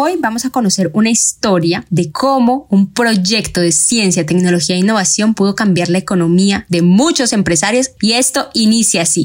Hoy vamos a conocer una historia de cómo un proyecto de ciencia, tecnología e innovación pudo cambiar la economía de muchos empresarios y esto inicia así.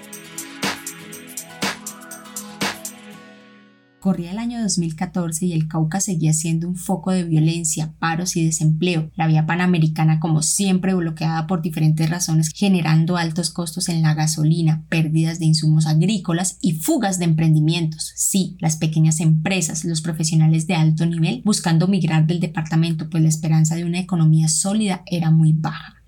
Corría el año 2014 y el Cauca seguía siendo un foco de violencia, paros y desempleo. La vía panamericana, como siempre, bloqueada por diferentes razones, generando altos costos en la gasolina, pérdidas de insumos agrícolas y fugas de emprendimientos. Sí, las pequeñas empresas, los profesionales de alto nivel, buscando migrar del departamento, pues la esperanza de una economía sólida era muy baja.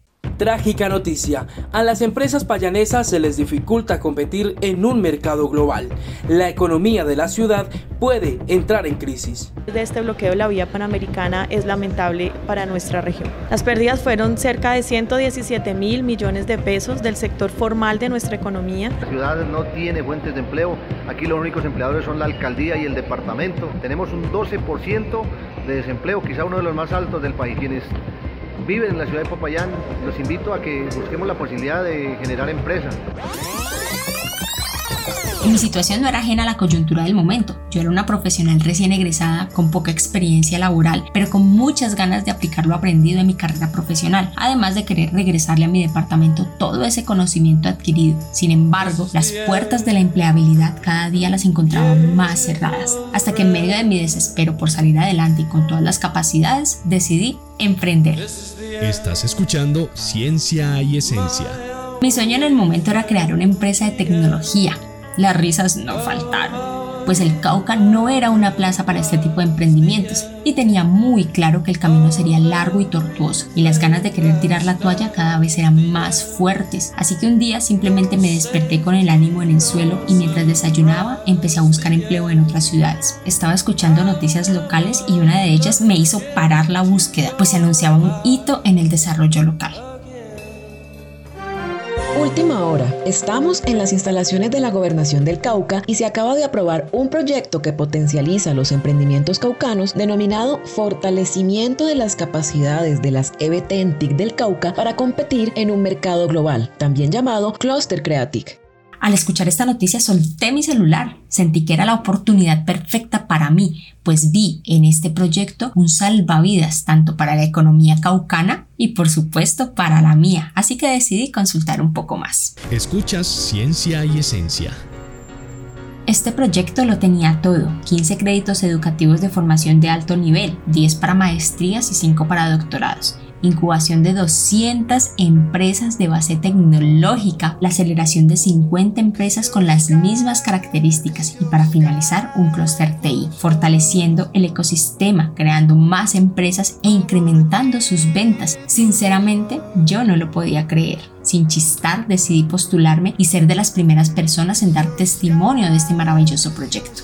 Trágica noticia, a las empresas payanesas se les dificulta competir en un mercado global. La economía de la ciudad puede entrar en crisis. De este bloqueo la vía panamericana es lamentable para nuestra región. Las pérdidas fueron cerca de 117 mil millones de pesos del sector formal de nuestra economía. La ciudad no tiene fuentes de empleo, aquí los únicos empleadores son la alcaldía y el departamento. Tenemos un 12% de desempleo, quizá uno de los más altos del país. Quienes viven en la ciudad de Popayán, los invito a que busquemos la posibilidad de generar empresas. Mi situación no era ajena a la coyuntura del momento. Yo era una profesional recién egresada, con poca experiencia laboral, pero con muchas ganas de aplicar lo aprendido en mi carrera profesional, además de querer regresarle a mi departamento todo ese conocimiento adquirido. Sin embargo, las puertas de la empleabilidad cada día las encontraba más cerradas, hasta que en medio de mi desespero por salir adelante y con todas las capacidades, decidí emprender. Estás escuchando Ciencia y Esencia. Mi sueño en el momento era crear una empresa de tecnología. Las risas no faltaron, pues el Cauca no era una plaza para este tipo de emprendimientos y tenía muy claro que el camino sería largo y tortuoso y las ganas de querer tirar la toalla cada vez eran más fuertes. Así que un día simplemente me desperté con el ánimo en el suelo y mientras desayunaba empecé a buscar empleo en otras ciudades. Estaba escuchando noticias locales y una de ellas me hizo parar la búsqueda, pues se anunciaba un hito en el desarrollo local. Última hora. Estamos en las instalaciones de la Gobernación del Cauca y se acaba de aprobar un proyecto que potencializa los emprendimientos caucanos denominado Fortalecimiento de las capacidades de las EBT en TIC del Cauca para competir en un mercado global, también llamado Cluster Creatic. Al escuchar esta noticia solté mi celular. Sentí que era la oportunidad perfecta para mí, pues vi en este proyecto un salvavidas tanto para la economía caucana y por supuesto para la mía, así que decidí consultar un poco más. Escuchas Ciencia y Esencia. Este proyecto lo tenía todo, 15 créditos educativos de formación de alto nivel, 10 para maestrías y 5 para doctorados incubación de 200 empresas de base tecnológica, la aceleración de 50 empresas con las mismas características y para finalizar un clúster TI, fortaleciendo el ecosistema, creando más empresas e incrementando sus ventas. Sinceramente, yo no lo podía creer. Sin chistar, decidí postularme y ser de las primeras personas en dar testimonio de este maravilloso proyecto.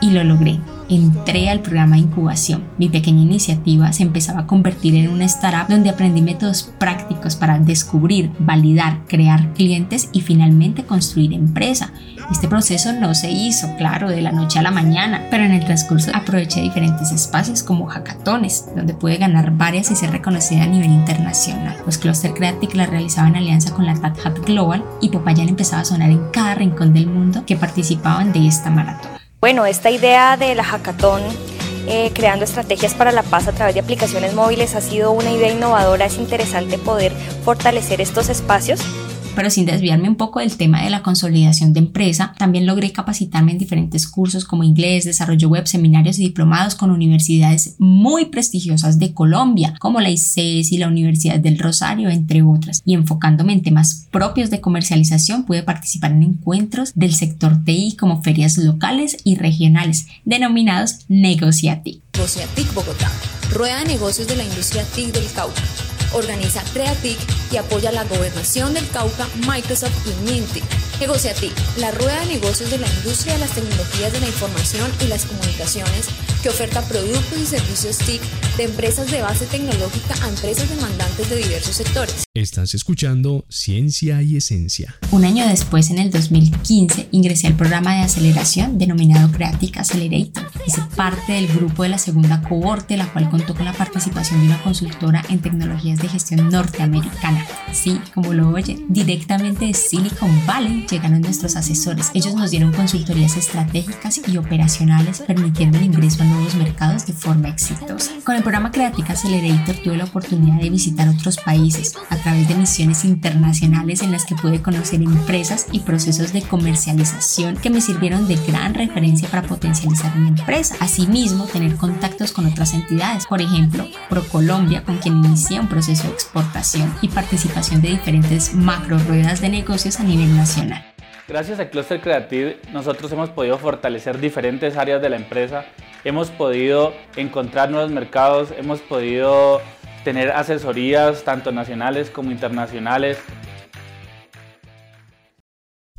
Y lo logré entré al programa de incubación. Mi pequeña iniciativa se empezaba a convertir en una startup donde aprendí métodos prácticos para descubrir, validar, crear clientes y finalmente construir empresa. Este proceso no se hizo, claro, de la noche a la mañana, pero en el transcurso aproveché diferentes espacios como hackatones, donde pude ganar varias y ser reconocida a nivel internacional. Los Cluster Creative la realizaban en alianza con la Tat Global y Popayán empezaba a sonar en cada rincón del mundo que participaban de esta maratón. Bueno, esta idea de la hackathon, eh, creando estrategias para la paz a través de aplicaciones móviles, ha sido una idea innovadora. Es interesante poder fortalecer estos espacios pero sin desviarme un poco del tema de la consolidación de empresa, también logré capacitarme en diferentes cursos como inglés, desarrollo web, seminarios y diplomados con universidades muy prestigiosas de Colombia, como la ICES y la Universidad del Rosario, entre otras. Y enfocándome en temas propios de comercialización, pude participar en encuentros del sector TI como ferias locales y regionales, denominados Negociatic. Negociatic Bogotá, rueda de negocios de la industria TIC del Cauca organiza CreaTIC y apoya la gobernación del Cauca, Microsoft y Niantic. Negociatic, la rueda de negocios de la industria de las tecnologías de la información y las comunicaciones que oferta productos y servicios TIC de empresas de base tecnológica a empresas demandantes de diversos sectores. Estás escuchando Ciencia y Esencia. Un año después, en el 2015, ingresé al programa de aceleración denominado Creatic Accelerator. Hice parte del grupo de la segunda cohorte, la cual contó con la participación de una consultora en tecnologías de gestión norteamericana. Sí, como lo oye, directamente de Silicon Valley llegaron nuestros asesores. Ellos nos dieron consultorías estratégicas y operacionales, permitiendo el ingreso a nuevos mercados de forma exitosa. Con el programa Creatic Accelerator tuve la oportunidad de visitar otros países a través de misiones internacionales en las que pude conocer empresas y procesos de comercialización que me sirvieron de gran referencia para potencializar mi empresa. Asimismo, tener contactos con otras entidades, por ejemplo, ProColombia, con quien inicié un proceso de exportación y participación de diferentes macro ruedas de negocios a nivel nacional. Gracias a Cluster Creative nosotros hemos podido fortalecer diferentes áreas de la empresa, hemos podido encontrar nuevos mercados, hemos podido tener asesorías tanto nacionales como internacionales.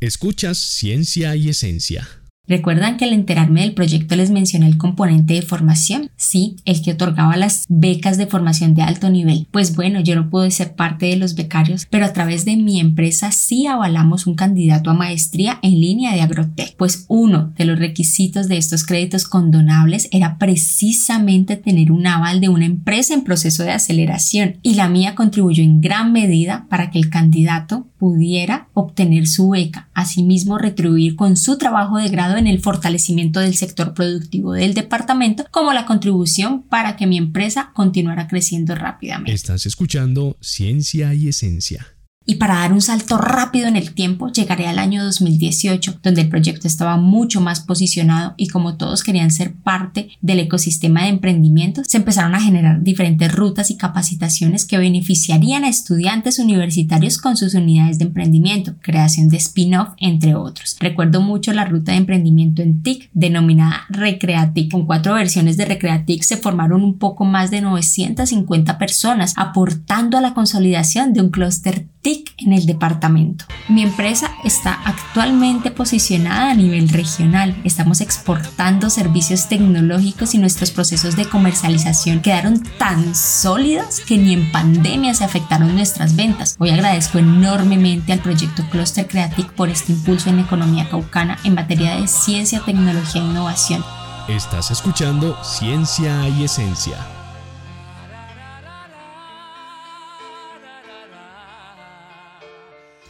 Escuchas Ciencia y Esencia. ¿Recuerdan que al enterarme del proyecto les mencioné el componente de formación? Sí, el que otorgaba las becas de formación de alto nivel. Pues bueno, yo no pude ser parte de los becarios, pero a través de mi empresa sí avalamos un candidato a maestría en línea de Agrotech. Pues uno de los requisitos de estos créditos condonables era precisamente tener un aval de una empresa en proceso de aceleración y la mía contribuyó en gran medida para que el candidato pudiera obtener su beca, asimismo retribuir con su trabajo de grado en el fortalecimiento del sector productivo del departamento como la contribución para que mi empresa continuara creciendo rápidamente. Estás escuchando Ciencia y Esencia. Y para dar un salto rápido en el tiempo, llegaré al año 2018, donde el proyecto estaba mucho más posicionado y como todos querían ser parte del ecosistema de emprendimiento, se empezaron a generar diferentes rutas y capacitaciones que beneficiarían a estudiantes universitarios con sus unidades de emprendimiento, creación de spin-off, entre otros. Recuerdo mucho la ruta de emprendimiento en TIC, denominada Recreatic. Con cuatro versiones de Recreatic se formaron un poco más de 950 personas, aportando a la consolidación de un clúster TIC en el departamento. Mi empresa está actualmente posicionada a nivel regional. Estamos exportando servicios tecnológicos y nuestros procesos de comercialización quedaron tan sólidos que ni en pandemia se afectaron nuestras ventas. Hoy agradezco enormemente al proyecto Cluster Creatic por este impulso en la economía caucana en materia de ciencia, tecnología e innovación. Estás escuchando Ciencia y Esencia.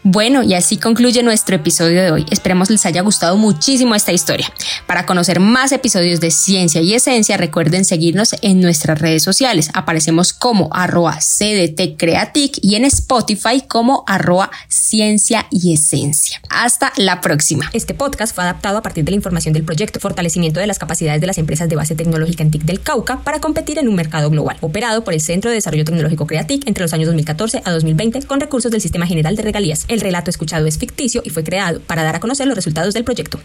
Bueno, y así concluye nuestro episodio de hoy. Esperemos les haya gustado muchísimo esta historia. Para conocer más episodios de Ciencia y Esencia, recuerden seguirnos en nuestras redes sociales. Aparecemos como arroba CDT Creatic y en Spotify como arroba Ciencia y Esencia. Hasta la próxima. Este podcast fue adaptado a partir de la información del proyecto Fortalecimiento de las capacidades de las empresas de base tecnológica en TIC del Cauca para competir en un mercado global, operado por el Centro de Desarrollo Tecnológico Creatic entre los años 2014 a 2020 con recursos del Sistema General de Regalías. El relato escuchado es ficticio y fue creado para dar a conocer los resultados del proyecto.